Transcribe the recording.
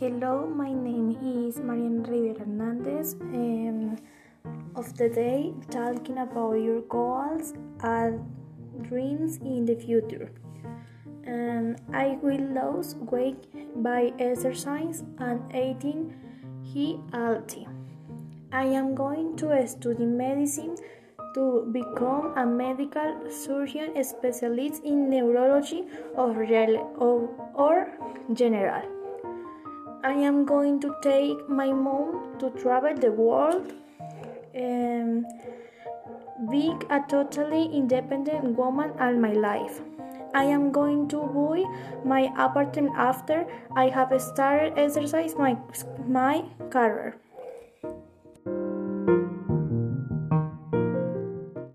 Hello, my name is Marian Rivera Hernandez. Um, of the day, talking about your goals and dreams in the future. Um, I will lose weight by exercise and eating healthy. I am going to study medicine to become a medical surgeon specialist in neurology or, or general. I am going to take my mom to travel the world um, and be a totally independent woman all my life. I am going to buy my apartment after I have started exercise my, my career.